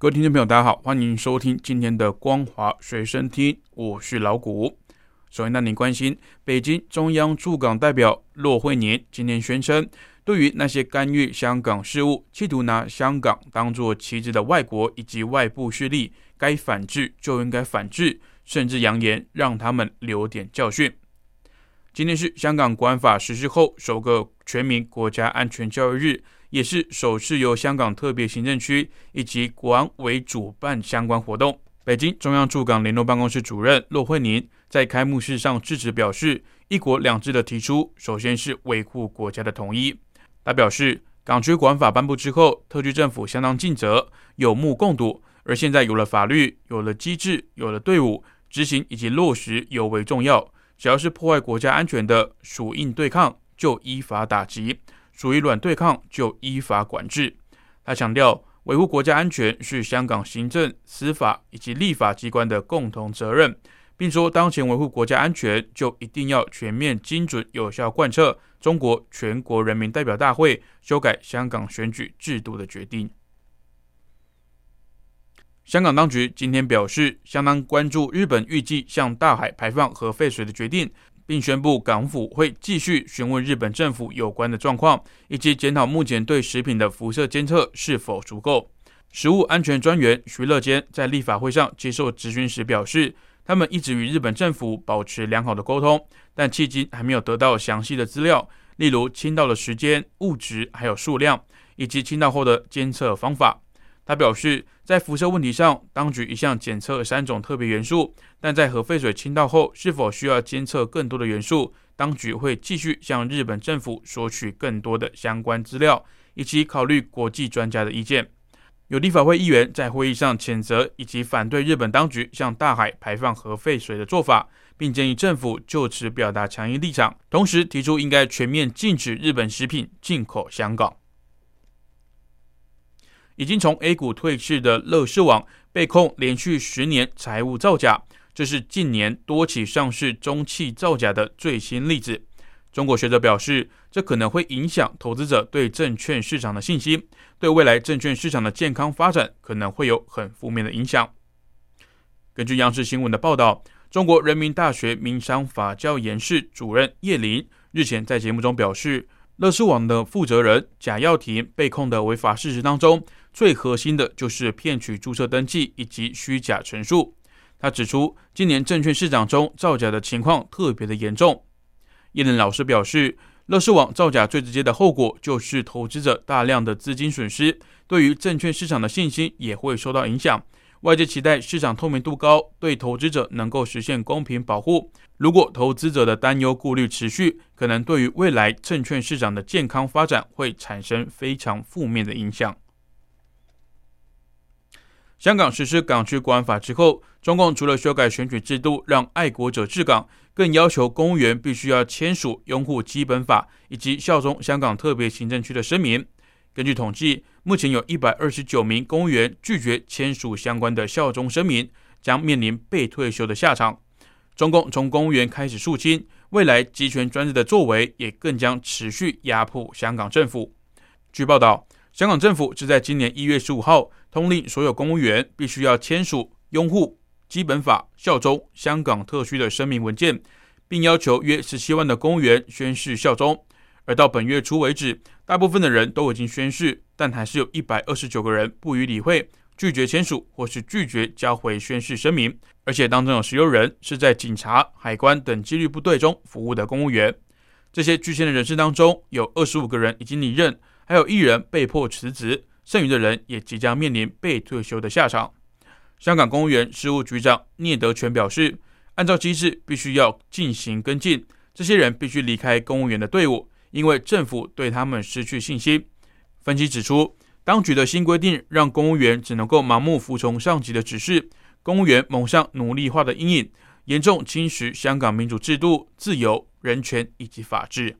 各位听众朋友，大家好，欢迎收听今天的《光华随身听》，我是老谷。首先，让您关心北京中央驻港代表骆惠宁今天宣称，对于那些干预香港事务、企图拿香港当作旗帜的外国以及外部势力，该反制就应该反制，甚至扬言让他们留点教训。今天是香港国安法实施后首个全民国家安全教育日。也是首次由香港特别行政区以及国安委主办相关活动。北京中央驻港联络办公室主任骆惠宁在开幕式上致辞表示：“一国两制的提出，首先是维护国家的统一。”他表示，港区国安法颁布之后，特区政府相当尽责，有目共睹。而现在有了法律，有了机制，有了队伍，执行以及落实尤为重要。只要是破坏国家安全的，属硬对抗，就依法打击。属于软对抗，就依法管制。他强调，维护国家安全是香港行政、司法以及立法机关的共同责任，并说，当前维护国家安全，就一定要全面、精准、有效贯彻中国全国人民代表大会修改香港选举制度的决定。香港当局今天表示，相当关注日本预计向大海排放核废水的决定。并宣布，港府会继续询问日本政府有关的状况，以及检讨目前对食品的辐射监测是否足够。食物安全专员徐乐坚在立法会上接受质询时表示，他们一直与日本政府保持良好的沟通，但迄今还没有得到详细的资料，例如倾倒的时间、物质还有数量，以及倾倒后的监测方法。他表示，在辐射问题上，当局一向检测三种特别元素，但在核废水倾倒后，是否需要监测更多的元素，当局会继续向日本政府索取更多的相关资料，以及考虑国际专家的意见。有立法会议员在会议上谴责以及反对日本当局向大海排放核废水的做法，并建议政府就此表达强硬立场，同时提出应该全面禁止日本食品进口香港。已经从 A 股退市的乐视网被控连续十年财务造假，这是近年多起上市中期造假的最新例子。中国学者表示，这可能会影响投资者对证券市场的信心，对未来证券市场的健康发展可能会有很负面的影响。根据央视新闻的报道，中国人民大学民商法教研室主任叶林日前在节目中表示，乐视网的负责人贾耀庭被控的违法事实当中。最核心的就是骗取注册登记以及虚假陈述。他指出，今年证券市场中造假的情况特别的严重。叶伦老师表示，乐视网造假最直接的后果就是投资者大量的资金损失，对于证券市场的信心也会受到影响。外界期待市场透明度高，对投资者能够实现公平保护。如果投资者的担忧顾虑持续，可能对于未来证券市场的健康发展会产生非常负面的影响。香港实施港区国安法之后，中共除了修改选举制度，让爱国者治港，更要求公务员必须要签署拥护基本法以及效忠香港特别行政区的声明。根据统计，目前有一百二十九名公务员拒绝签署相关的效忠声明，将面临被退休的下场。中共从公务员开始肃清，未来集权专制的作为也更将持续压迫香港政府。据报道。香港政府是在今年一月十五号通令所有公务员必须要签署拥护基本法、效忠香港特区的声明文件，并要求约十七万的公务员宣誓效忠。而到本月初为止，大部分的人都已经宣誓，但还是有一百二十九个人不予理会，拒绝签署或是拒绝交回宣誓声明。而且当中有十六人是在警察、海关等纪律部队中服务的公务员。这些拒签的人士当中，有二十五个人已经离任。还有一人被迫辞职，剩余的人也即将面临被退休的下场。香港公务员事务局长聂德权表示，按照机制，必须要进行跟进，这些人必须离开公务员的队伍，因为政府对他们失去信心。分析指出，当局的新规定让公务员只能够盲目服从上级的指示，公务员蒙上奴隶化的阴影，严重侵蚀香港民主制度、自由、人权以及法治。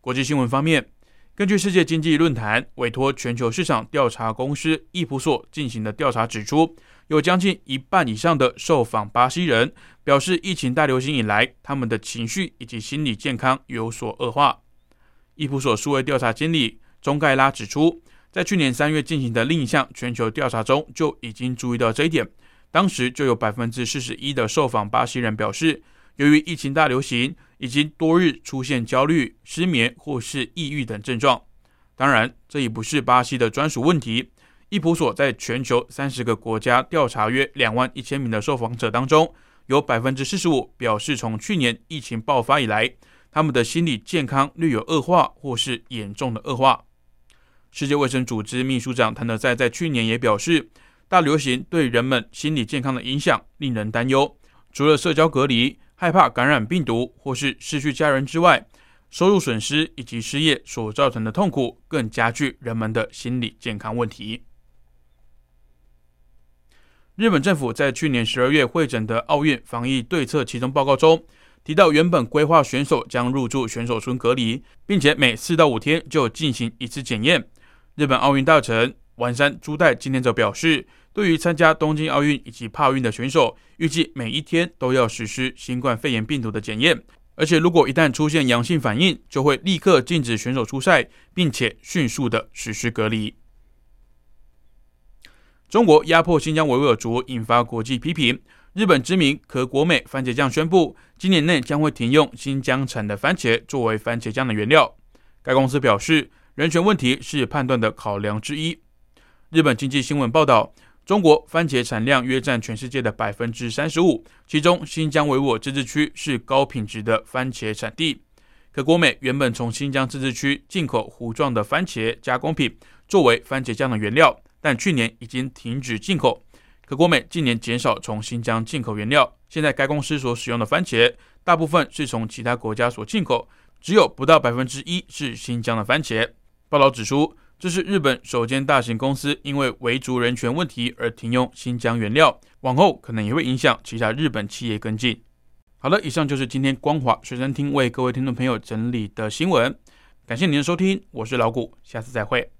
国际新闻方面，根据世界经济论坛委托全球市场调查公司易普所进行的调查指出，有将近一半以上的受访巴西人表示，疫情大流行以来，他们的情绪以及心理健康有所恶化。伊普所数位调查经理中盖拉指出，在去年三月进行的另一项全球调查中，就已经注意到这一点。当时就有百分之四十一的受访巴西人表示，由于疫情大流行，已经多日出现焦虑、失眠或是抑郁等症状。当然，这已不是巴西的专属问题。易普所在全球三十个国家调查约两万一千名的受访者当中，有百分之四十五表示，从去年疫情爆发以来，他们的心理健康略有恶化或是严重的恶化。世界卫生组织秘书长谭德赛在去年也表示。大流行对人们心理健康的影响令人担忧。除了社交隔离、害怕感染病毒或是失去家人之外，收入损失以及失业所造成的痛苦更加剧人们的心理健康问题。日本政府在去年十二月会诊的奥运防疫对策其中报告中提到，原本规划选手将入住选手村隔离，并且每四到五天就进行一次检验。日本奥运大臣丸山朱代今天则表示。对于参加东京奥运以及帕运的选手，预计每一天都要实施新冠肺炎病毒的检验，而且如果一旦出现阳性反应，就会立刻禁止选手出赛，并且迅速的实施隔离。中国压迫新疆维吾尔族引发国际批评。日本知名可国美番茄酱宣布，今年内将会停用新疆产的番茄作为番茄酱的原料。该公司表示，人权问题是判断的考量之一。日本经济新闻报道。中国番茄产量约占全世界的百分之三十五，其中新疆维吾尔自治区是高品质的番茄产地。可国美原本从新疆自治区进口糊状的番茄加工品作为番茄酱的原料，但去年已经停止进口。可国美近年减少从新疆进口原料，现在该公司所使用的番茄大部分是从其他国家所进口，只有不到百分之一是新疆的番茄。报道指出。这是日本首间大型公司因为维族人权问题而停用新疆原料，往后可能也会影响其他日本企业跟进。好了，以上就是今天光华随身听为各位听众朋友整理的新闻，感谢您的收听，我是老谷，下次再会。